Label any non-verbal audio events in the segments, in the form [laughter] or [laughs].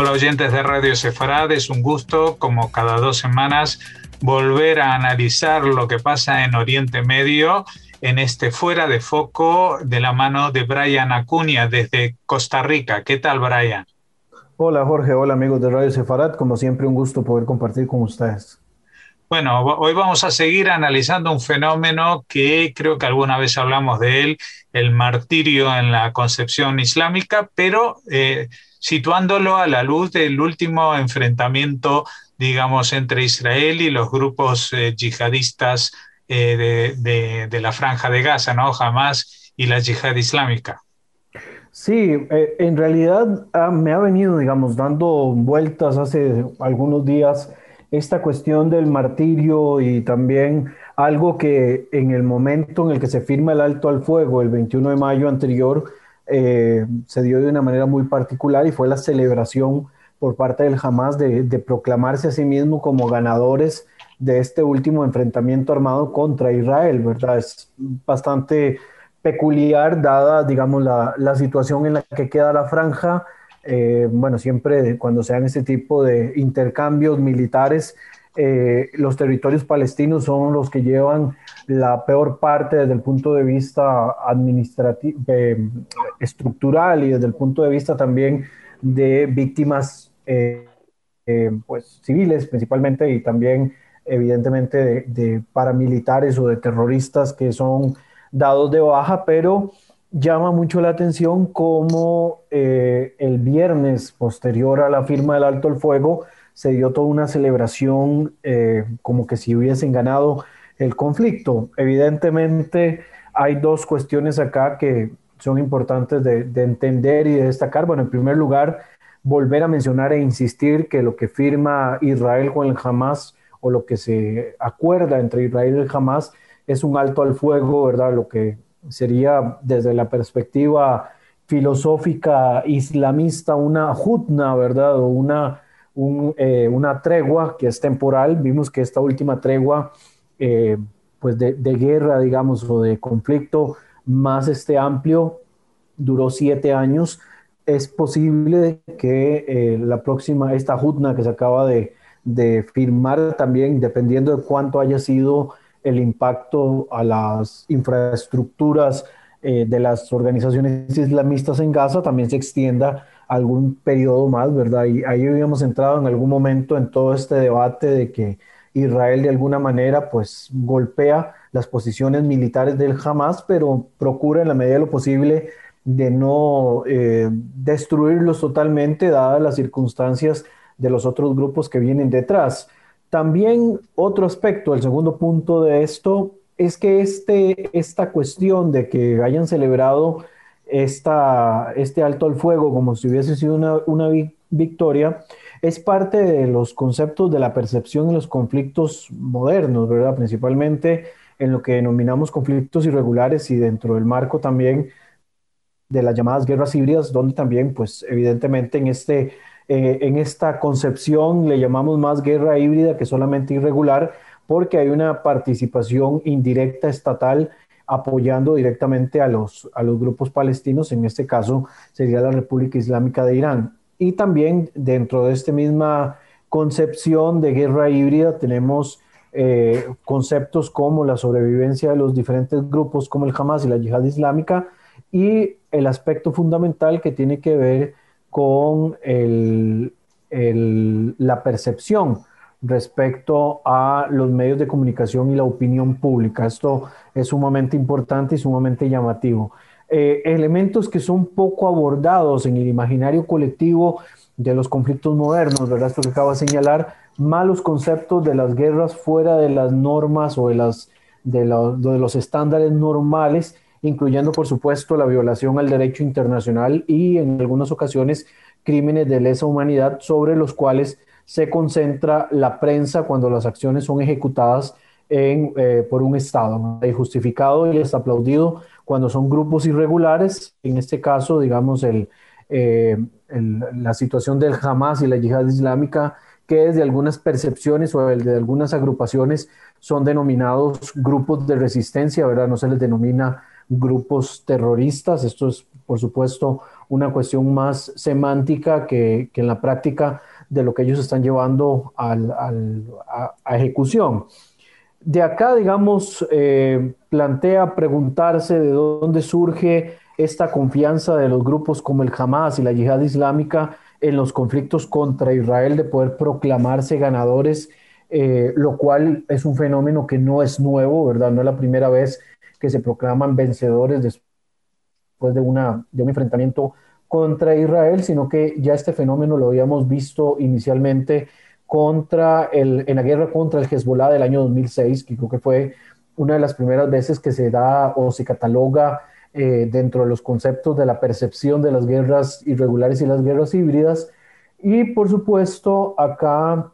Hola oyentes de Radio Sefarad, es un gusto como cada dos semanas volver a analizar lo que pasa en Oriente Medio en este fuera de foco de la mano de Brian Acuña desde Costa Rica. ¿Qué tal, Brian? Hola, Jorge. Hola, amigos de Radio Sefarad. Como siempre, un gusto poder compartir con ustedes. Bueno, hoy vamos a seguir analizando un fenómeno que creo que alguna vez hablamos de él, el martirio en la concepción islámica, pero eh, situándolo a la luz del último enfrentamiento, digamos, entre Israel y los grupos eh, yihadistas eh, de, la franja de Gaza, ¿no? Hamas y la yihad islámica. Sí, eh, en realidad ah, me ha venido, digamos, dando vueltas hace algunos días esta cuestión del martirio y también algo que en el momento en el que se firma el alto al fuego, el 21 de mayo anterior, eh, se dio de una manera muy particular y fue la celebración por parte del Hamas de, proclamarse a sí mismo como ganadores de este último enfrentamiento armado contra Israel, ¿verdad? Es bastante peculiar dada, digamos, la, la situación en la que queda la franja. Eh, bueno, siempre cuando se dan este tipo de intercambios militares, eh, los territorios palestinos son los que llevan la peor parte desde el punto de vista administrativo, eh, estructural y desde el punto de vista también de víctimas pues, civiles principalmente y también evidentemente de, paramilitares o de terroristas que son dados de baja, pero llama mucho la atención como eh, el viernes posterior a la firma del alto el fuego se dio toda una celebración eh, como que si hubiesen ganado el conflicto. Evidentemente hay dos cuestiones acá que son importantes de, de entender y de destacar. Bueno, en primer lugar, volver a mencionar e insistir que lo que firma Israel con el Hamas o lo que se acuerda entre Israel y Hamas es un alto al fuego, ¿verdad? Lo que sería desde la perspectiva filosófica islamista una jutna, ¿verdad? O una, eh, una tregua que es temporal. Vimos que esta última tregua, eh, pues de, guerra, digamos, o de conflicto más este amplio, duró siete años. Es posible que eh, la próxima, esta jutna que se acaba de, firmar también, dependiendo de cuánto haya sido el impacto a las infraestructuras de las organizaciones islamistas en Gaza, también se extienda algún periodo más, ¿verdad? Y ahí habíamos entrado en algún momento en todo este debate de que Israel de alguna manera pues golpea las posiciones militares del Hamas, pero procura en la medida de lo posible de no eh, destruirlos totalmente, dadas las circunstancias de los otros grupos que vienen detrás. También otro aspecto, el segundo punto de esto, es que este, esta cuestión de que hayan celebrado esta, este alto al fuego como si hubiese sido una, una victoria, es parte de los conceptos de la percepción en los conflictos modernos, ¿verdad? Principalmente en lo que denominamos conflictos irregulares y dentro del marco también de las llamadas guerras híbridas, donde también, pues evidentemente en este eh, en esta concepción le llamamos más guerra híbrida que solamente irregular, porque hay una participación indirecta estatal apoyando directamente a los, a los grupos palestinos, en este caso sería la República Islámica de Irán. Y también dentro de esta misma concepción de guerra híbrida tenemos eh, conceptos como la sobrevivencia de los diferentes grupos como el Hamas y la yihad islámica y el aspecto fundamental que tiene que ver con la percepción respecto a los medios de comunicación y la opinión pública. Esto es sumamente importante y sumamente llamativo. Eh, elementos que son poco abordados en el imaginario colectivo de los conflictos modernos, ¿verdad? Esto que acabo de señalar, malos conceptos de las guerras fuera de las normas o de, las, de los estándares normales incluyendo por supuesto la violación al derecho internacional y en algunas ocasiones crímenes de lesa humanidad sobre los cuales se concentra la prensa cuando las acciones son ejecutadas eh, por un Estado. ¿no? justificado y es aplaudido cuando son grupos irregulares, en este caso, digamos, el, eh, la situación del Hamas y la yihad islámica, que desde algunas percepciones o de algunas agrupaciones son denominados grupos de resistencia, ¿verdad? No se les denomina grupos terroristas. Esto es, por supuesto, una cuestión más semántica que, en la práctica de lo que ellos están llevando a, ejecución. De acá, digamos, eh, plantea preguntarse de dónde surge esta confianza de los grupos como el Hamas y la Yihad Islámica en los conflictos contra Israel de poder proclamarse ganadores, eh, lo cual es un fenómeno que no es nuevo, ¿verdad? No es la primera vez que se proclaman vencedores después de, una, de un enfrentamiento contra Israel, sino que ya este fenómeno lo habíamos visto inicialmente contra el, en la guerra contra el Hezbollah del año 2006, que creo que fue una de las primeras veces que se da o se cataloga eh, dentro de los conceptos de la percepción de las guerras irregulares y las guerras híbridas. Y por supuesto, acá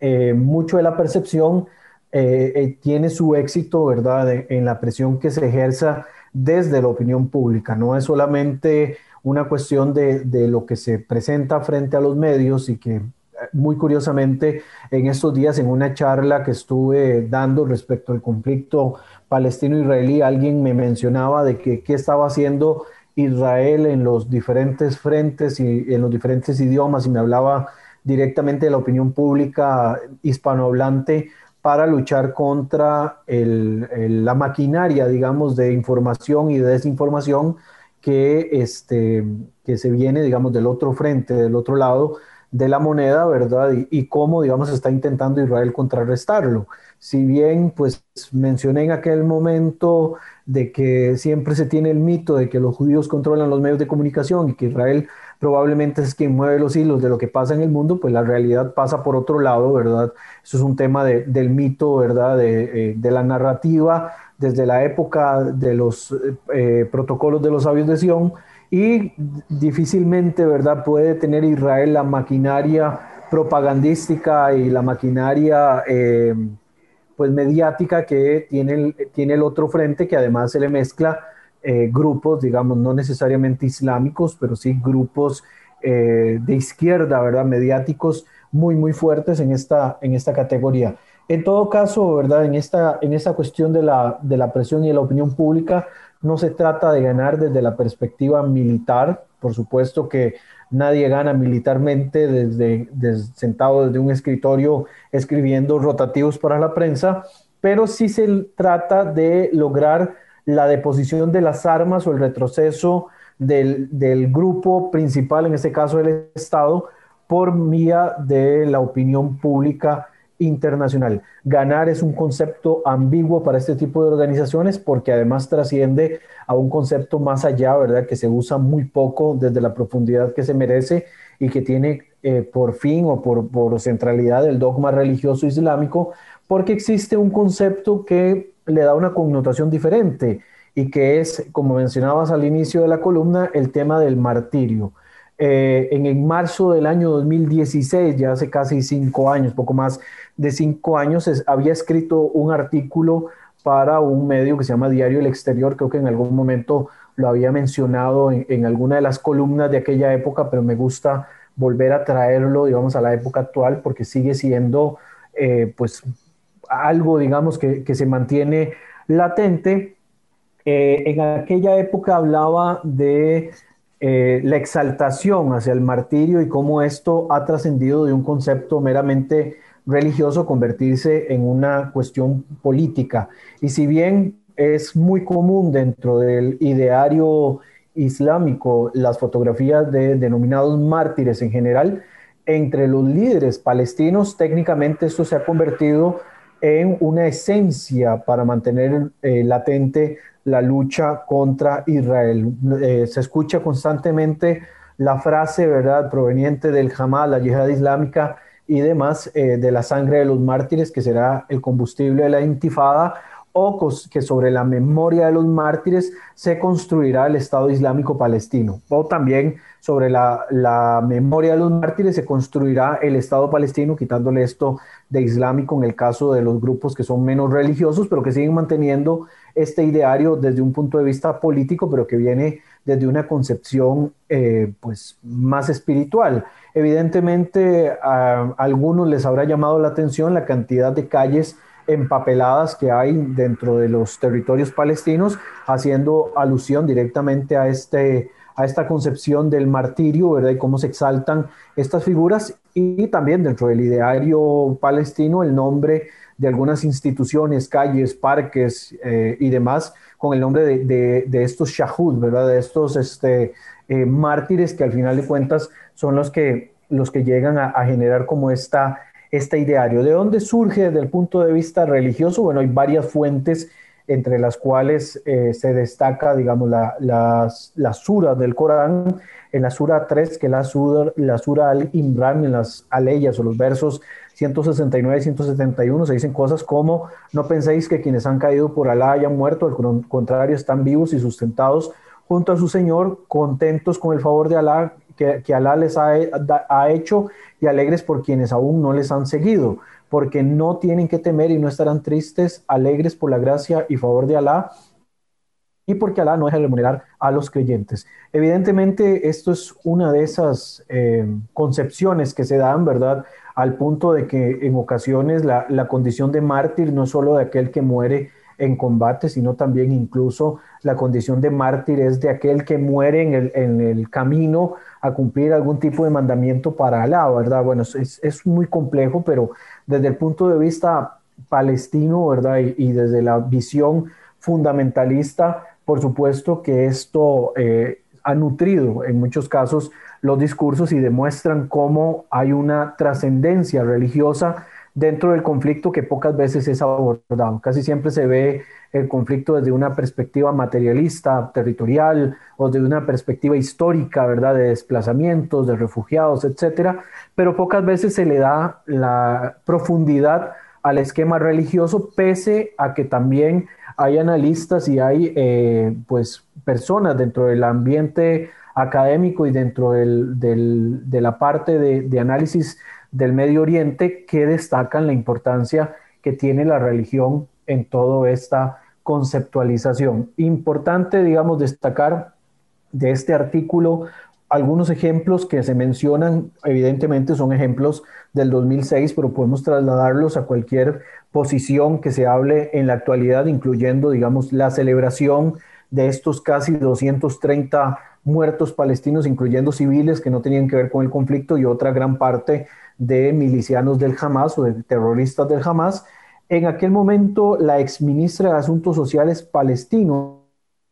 eh, mucho de la percepción eh, tiene su éxito, ¿verdad?, en la presión que se ejerza desde la opinión pública. No es solamente una cuestión de, de lo que se presenta frente a los medios y que muy curiosamente en estos días en una charla que estuve dando respecto al conflicto palestino-israelí, alguien me mencionaba de que qué estaba haciendo Israel en los diferentes frentes y en los diferentes idiomas y me hablaba directamente de la opinión pública hispanohablante para luchar contra la maquinaria, digamos, de información y de desinformación que, este, que se viene, digamos, del otro frente, del otro lado de la moneda, ¿verdad? Y, cómo, digamos, está intentando Israel contrarrestarlo si bien pues mencioné en aquel momento de que siempre se tiene el mito de que los judíos controlan los medios de comunicación y que Israel probablemente es quien mueve los hilos de lo que pasa en el mundo, pues la realidad pasa por otro lado, ¿verdad? Eso es un tema del mito, ¿verdad? Eh, de, la narrativa desde la época de los eh, protocolos de los sabios de Sion y difícilmente, ¿verdad? Puede tener Israel la maquinaria propagandística y la maquinaria... Eh, pues mediática que tiene el, tiene el otro frente que además se le mezcla eh, grupos, digamos, no necesariamente islámicos, pero sí grupos de izquierda, ¿verdad? Mediáticos muy, muy fuertes en esta, en esta categoría. En todo caso, ¿verdad? En esta, en esta cuestión de la, de la presión y de la opinión pública, no se trata de ganar desde la perspectiva militar, por supuesto que nadie gana militarmente desde, sentado desde un escritorio escribiendo rotativos para la prensa, pero sí se trata de lograr la deposición de las armas o el retroceso del, del grupo principal, en este caso el Estado, por vía de la opinión pública internacional. Ganar es un concepto ambiguo para este tipo de organizaciones porque además trasciende a un concepto más allá, ¿verdad? Que se usa muy poco desde la profundidad que se merece y que tiene eh, por fin o por, por centralidad el dogma religioso islámico, porque existe un concepto que le da una connotación diferente y que es, como mencionabas al inicio de la columna, el tema del martirio. Eh, en el marzo del año 2016, ya hace casi cinco años, poco más de cinco años, había escrito un artículo para un medio que se llama Diario El Exterior, creo que en algún momento lo había mencionado en, alguna de las columnas de aquella época, pero me gusta volver a traerlo, digamos, a la época actual, porque sigue siendo, eh, pues, algo, digamos, que, se mantiene latente. Eh, en aquella época hablaba de eh, la exaltación hacia el martirio y cómo esto ha trascendido de un concepto meramente religioso convertirse en una cuestión política. Y si bien es muy común dentro del ideario islámico las fotografías de denominados mártires en general, entre los líderes palestinos técnicamente esto se ha convertido en una esencia para mantener eh, latente la lucha contra Israel. Eh, se escucha constantemente la frase, ¿verdad?, proveniente del Hamas, la yihad islámica y demás, eh, de la sangre de los mártires, que será el combustible de la intifada, o que sobre la memoria de los mártires se construirá el Estado Islámico Palestino, o también sobre la, la, memoria de los mártires se construirá el Estado palestino, quitándole esto de islámico en el caso de los grupos que son menos religiosos, pero que siguen manteniendo este ideario desde un punto de vista político, pero que viene desde una concepción eh, pues, más espiritual. Evidentemente, a algunos les habrá llamado la atención la cantidad de calles empapeladas que hay dentro de los territorios palestinos, haciendo alusión directamente a, este, a esta concepción del martirio, ¿verdad? Y cómo se exaltan estas figuras y también dentro del ideario palestino el nombre de algunas instituciones, calles, parques eh, y demás, con el nombre de, de, estos shahud, ¿verdad? De estos este, eh, mártires que al final de cuentas son los que, los que llegan a, a generar como esta este ideario. ¿De dónde surge desde el punto de vista religioso? Bueno, hay varias fuentes entre las cuales eh, se destaca, digamos, la, la, sura del Corán, en la sura 3, que es la sura, la sura al-Imran, en las aleyas o los versos 169 y 171, se dicen cosas como, no penséis que quienes han caído por Alá hayan muerto, al contrario, están vivos y sustentados junto a su Señor, contentos con el favor de Alá que, Alá les ha, ha, hecho y alegres por quienes aún no les han seguido, porque no tienen que temer y no estarán tristes, alegres por la gracia y favor de Alá y porque Alá no deja de remunerar a los creyentes. Evidentemente, esto es una de esas eh, concepciones que se dan, ¿verdad? Al punto de que en ocasiones la, la condición de mártir no es solo de aquel que muere en combate, sino también incluso la condición de mártir es de aquel que muere en el, en el camino a cumplir algún tipo de mandamiento para Alá, ¿verdad? Bueno, es, es muy complejo, pero desde el punto de vista palestino, ¿verdad? Y, desde la visión fundamentalista, por supuesto que esto eh, ha nutrido en muchos casos los discursos y demuestran cómo hay una trascendencia religiosa dentro del conflicto que pocas veces es abordado. Casi siempre se ve el conflicto desde una perspectiva materialista, territorial, o desde una perspectiva histórica, ¿verdad? De desplazamientos, de refugiados, etcétera, pero pocas veces se le da la profundidad al esquema religioso, pese a que también hay analistas y hay eh, pues personas dentro del ambiente académico y dentro del, de la parte de, de análisis del Medio Oriente que destacan la importancia que tiene la religión en toda esta conceptualización. Importante, digamos, destacar de este artículo algunos ejemplos que se mencionan, evidentemente son ejemplos del 2006, pero podemos trasladarlos a cualquier posición que se hable en la actualidad, incluyendo, digamos, la celebración de estos casi 230 muertos palestinos, incluyendo civiles que no tenían que ver con el conflicto y otra gran parte de milicianos del Hamas o de terroristas del Hamas. En aquel momento, la exministra de Asuntos Sociales palestino,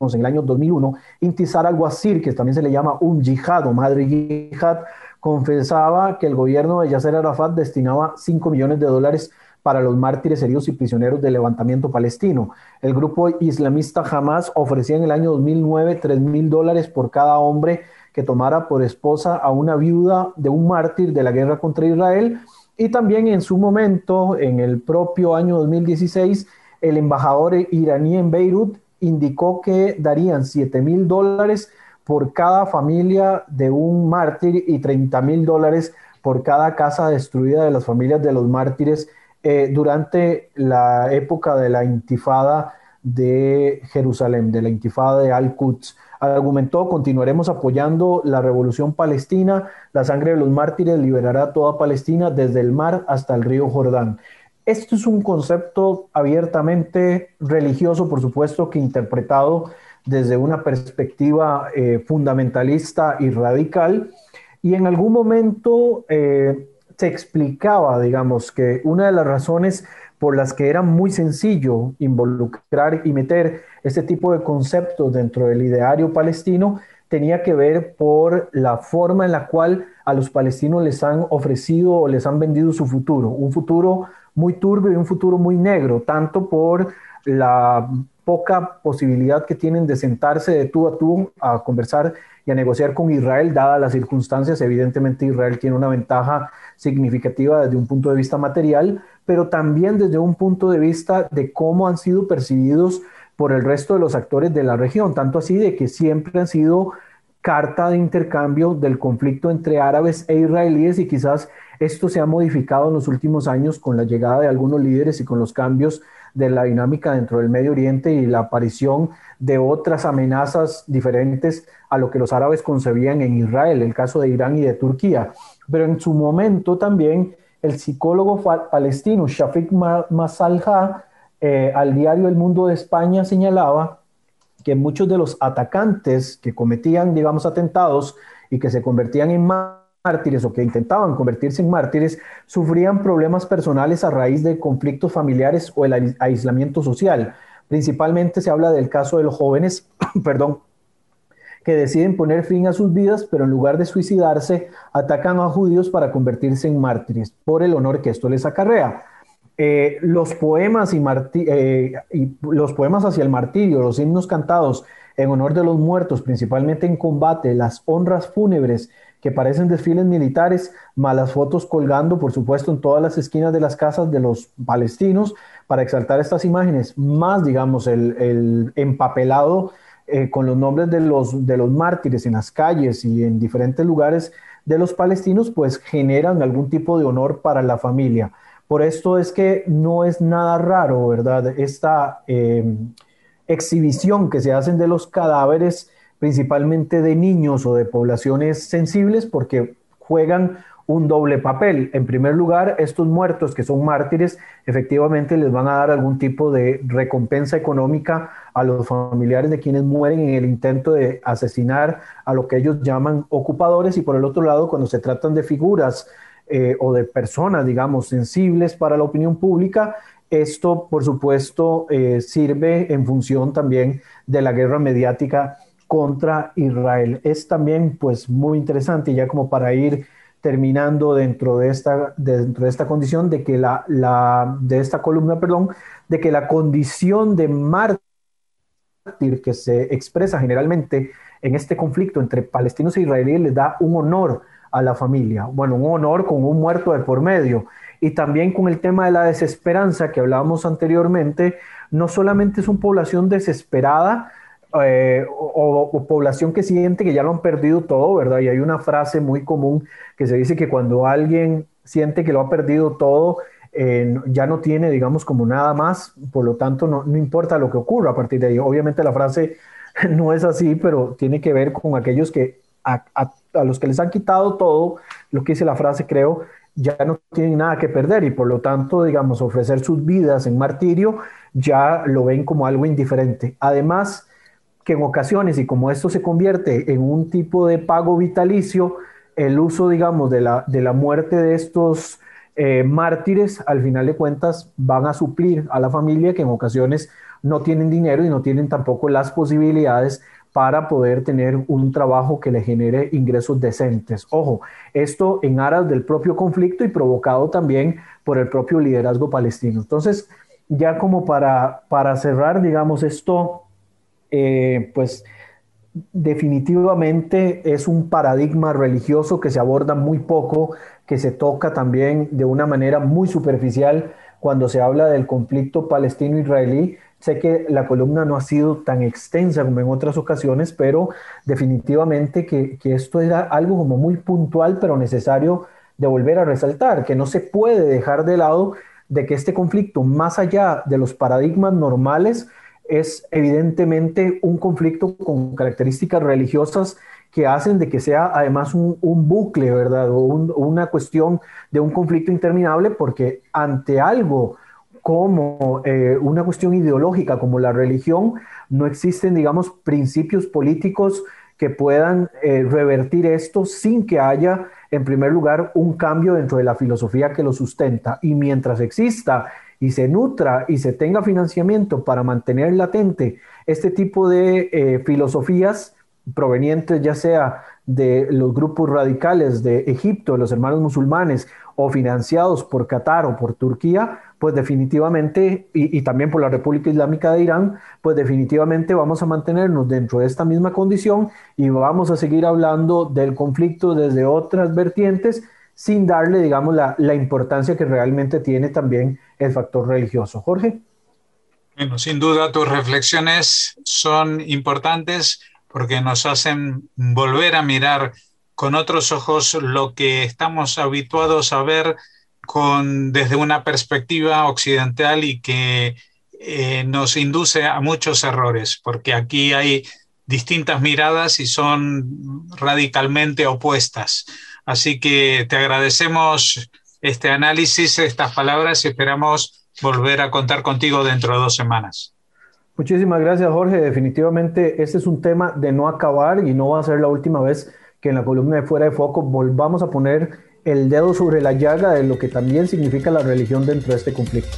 en el año 2001, Intizar al-Wazir, que también se le llama un yihad o madre yihad, confesaba que el gobierno de Yasser Arafat destinaba 5 millones de dólares para los mártires heridos y prisioneros del levantamiento palestino. El grupo islamista Hamas ofrecía en el año 2009 3 mil dólares por cada hombre que tomara por esposa a una viuda de un mártir de la guerra contra Israel. Y también en su momento, en el propio año 2016, el embajador iraní en Beirut indicó que darían 7 mil dólares por cada familia de un mártir y 30 mil dólares por cada casa destruida de las familias de los mártires eh, durante la época de la intifada de Jerusalén, de la intifada de Al-Quds argumentó, continuaremos apoyando la revolución palestina, la sangre de los mártires liberará toda Palestina desde el mar hasta el río Jordán. Esto es un concepto abiertamente religioso, por supuesto, que interpretado desde una perspectiva eh, fundamentalista y radical. Y en algún momento eh, se explicaba, digamos, que una de las razones por las que era muy sencillo involucrar y meter este tipo de conceptos dentro del ideario palestino tenía que ver por la forma en la cual a los palestinos les han ofrecido o les han vendido su futuro, un futuro muy turbio y un futuro muy negro, tanto por la poca posibilidad que tienen de sentarse de tú a tú a conversar y a negociar con Israel, dadas las circunstancias. Evidentemente Israel tiene una ventaja significativa desde un punto de vista material, pero también desde un punto de vista de cómo han sido percibidos por el resto de los actores de la región, tanto así de que siempre han sido carta de intercambio del conflicto entre árabes e israelíes y quizás esto se ha modificado en los últimos años con la llegada de algunos líderes y con los cambios de la dinámica dentro del Medio Oriente y la aparición de otras amenazas diferentes a lo que los árabes concebían en Israel, el caso de Irán y de Turquía. Pero en su momento también el psicólogo palestino Shafiq Masalha eh, al diario El Mundo de España señalaba que muchos de los atacantes que cometían, digamos, atentados y que se convertían en mártires o que intentaban convertirse en mártires, sufrían problemas personales a raíz de conflictos familiares o el aislamiento social. Principalmente se habla del caso de los jóvenes, [clears throat] perdón, que deciden poner fin a sus vidas, pero en lugar de suicidarse, atacan a judíos para convertirse en mártires, por el honor que esto les acarrea. Eh, los, poemas y, eh, y los poemas hacia el martirio, los himnos cantados en honor de los muertos, principalmente en combate, las honras fúnebres que parecen desfiles militares, malas fotos colgando, por supuesto, en todas las esquinas de las casas de los palestinos para exaltar estas imágenes, más, digamos, el, el empapelado eh, con los nombres de los, de los mártires en las calles y en diferentes lugares de los palestinos, pues generan algún tipo de honor para la familia. Por esto es que no es nada raro, ¿verdad? Esta em, exhibición que se hacen de los cadáveres, principalmente de niños o de poblaciones sensibles, porque juegan un doble papel. En primer lugar, estos muertos que son mártires, efectivamente les van a dar algún tipo de recompensa económica a los familiares de quienes mueren en el intento de asesinar a lo que ellos llaman ocupadores y por el otro lado, cuando se tratan de figuras eh, o de personas, digamos, sensibles para la opinión pública, esto, por supuesto, eh, sirve en función también de la guerra mediática contra Israel. Es también, pues, muy interesante, ya como para ir terminando dentro de esta, dentro de esta condición de que la, la, de esta columna, perdón, de que la condición de mártir que se expresa generalmente en este conflicto entre palestinos e israelíes les da un honor a la familia, bueno, un honor con un muerto de por medio. Y también con el tema de la desesperanza que hablábamos anteriormente, no solamente es una población desesperada, eh, o, población que siente que ya lo han perdido todo, ¿verdad? Y hay una frase muy común que se dice que cuando alguien siente que lo ha perdido todo, eh, ya no tiene, digamos, como nada más, por lo tanto no, no, importa lo que ocurra a partir de ahí. Obviamente la frase [laughs] no es así, pero tiene que ver con aquellos que a, a los que les han quitado todo, lo que dice la frase creo, ya no tienen nada que perder y por lo tanto, digamos, ofrecer sus vidas en martirio ya lo ven como algo indiferente. Además, que en ocasiones, y como esto se convierte en un tipo de pago vitalicio, el uso, digamos, de la, de la muerte de estos eh, mártires, al final de cuentas, van a suplir a la familia que en ocasiones no tienen dinero y no tienen tampoco las posibilidades para poder tener un trabajo que le genere ingresos decentes. Ojo, esto en aras del propio conflicto y provocado también por el propio liderazgo palestino. Entonces, ya como para, para cerrar, digamos, esto eh, pues definitivamente es un paradigma religioso que se aborda muy poco, que se toca también de una manera muy superficial cuando se habla del conflicto palestino-israelí. Sé que la columna no ha sido tan extensa como en otras ocasiones, pero definitivamente que, que esto era algo como muy puntual, pero necesario de volver a resaltar, que no se puede dejar de lado de que este conflicto, más allá de los paradigmas normales, es evidentemente un conflicto con características religiosas que hacen de que sea además un, bucle, ¿verdad? O una cuestión de un conflicto interminable, porque ante algo como eh, una cuestión ideológica como la religión, no existen, digamos, principios políticos que puedan eh, revertir esto sin que haya, en primer lugar, un cambio dentro de la filosofía que lo sustenta. Y mientras exista y se nutra y se tenga financiamiento para mantener latente este tipo de eh, filosofías provenientes ya sea de los grupos radicales de Egipto, los hermanos musulmanes, o financiados por Qatar o por Turquía, pues definitivamente, y, también por la República Islámica de Irán, pues definitivamente vamos a mantenernos dentro de esta misma condición y vamos a seguir hablando del conflicto desde otras vertientes sin darle, digamos, la, importancia que realmente tiene también el factor religioso. Jorge. Bueno, sin duda tus reflexiones son importantes porque nos hacen volver a mirar con otros ojos lo que estamos habituados a ver con, desde una perspectiva occidental y que eh, nos induce a muchos errores, porque aquí hay distintas miradas y son radicalmente opuestas. Así que te agradecemos este análisis, estas palabras y esperamos volver a contar contigo dentro de dos semanas. Muchísimas gracias, Jorge. Definitivamente este es un tema de no acabar y no va a ser la última vez que en la columna de Fuera de Foco volvamos a poner el dedo sobre la llaga de lo que también significa la religión dentro de este conflicto.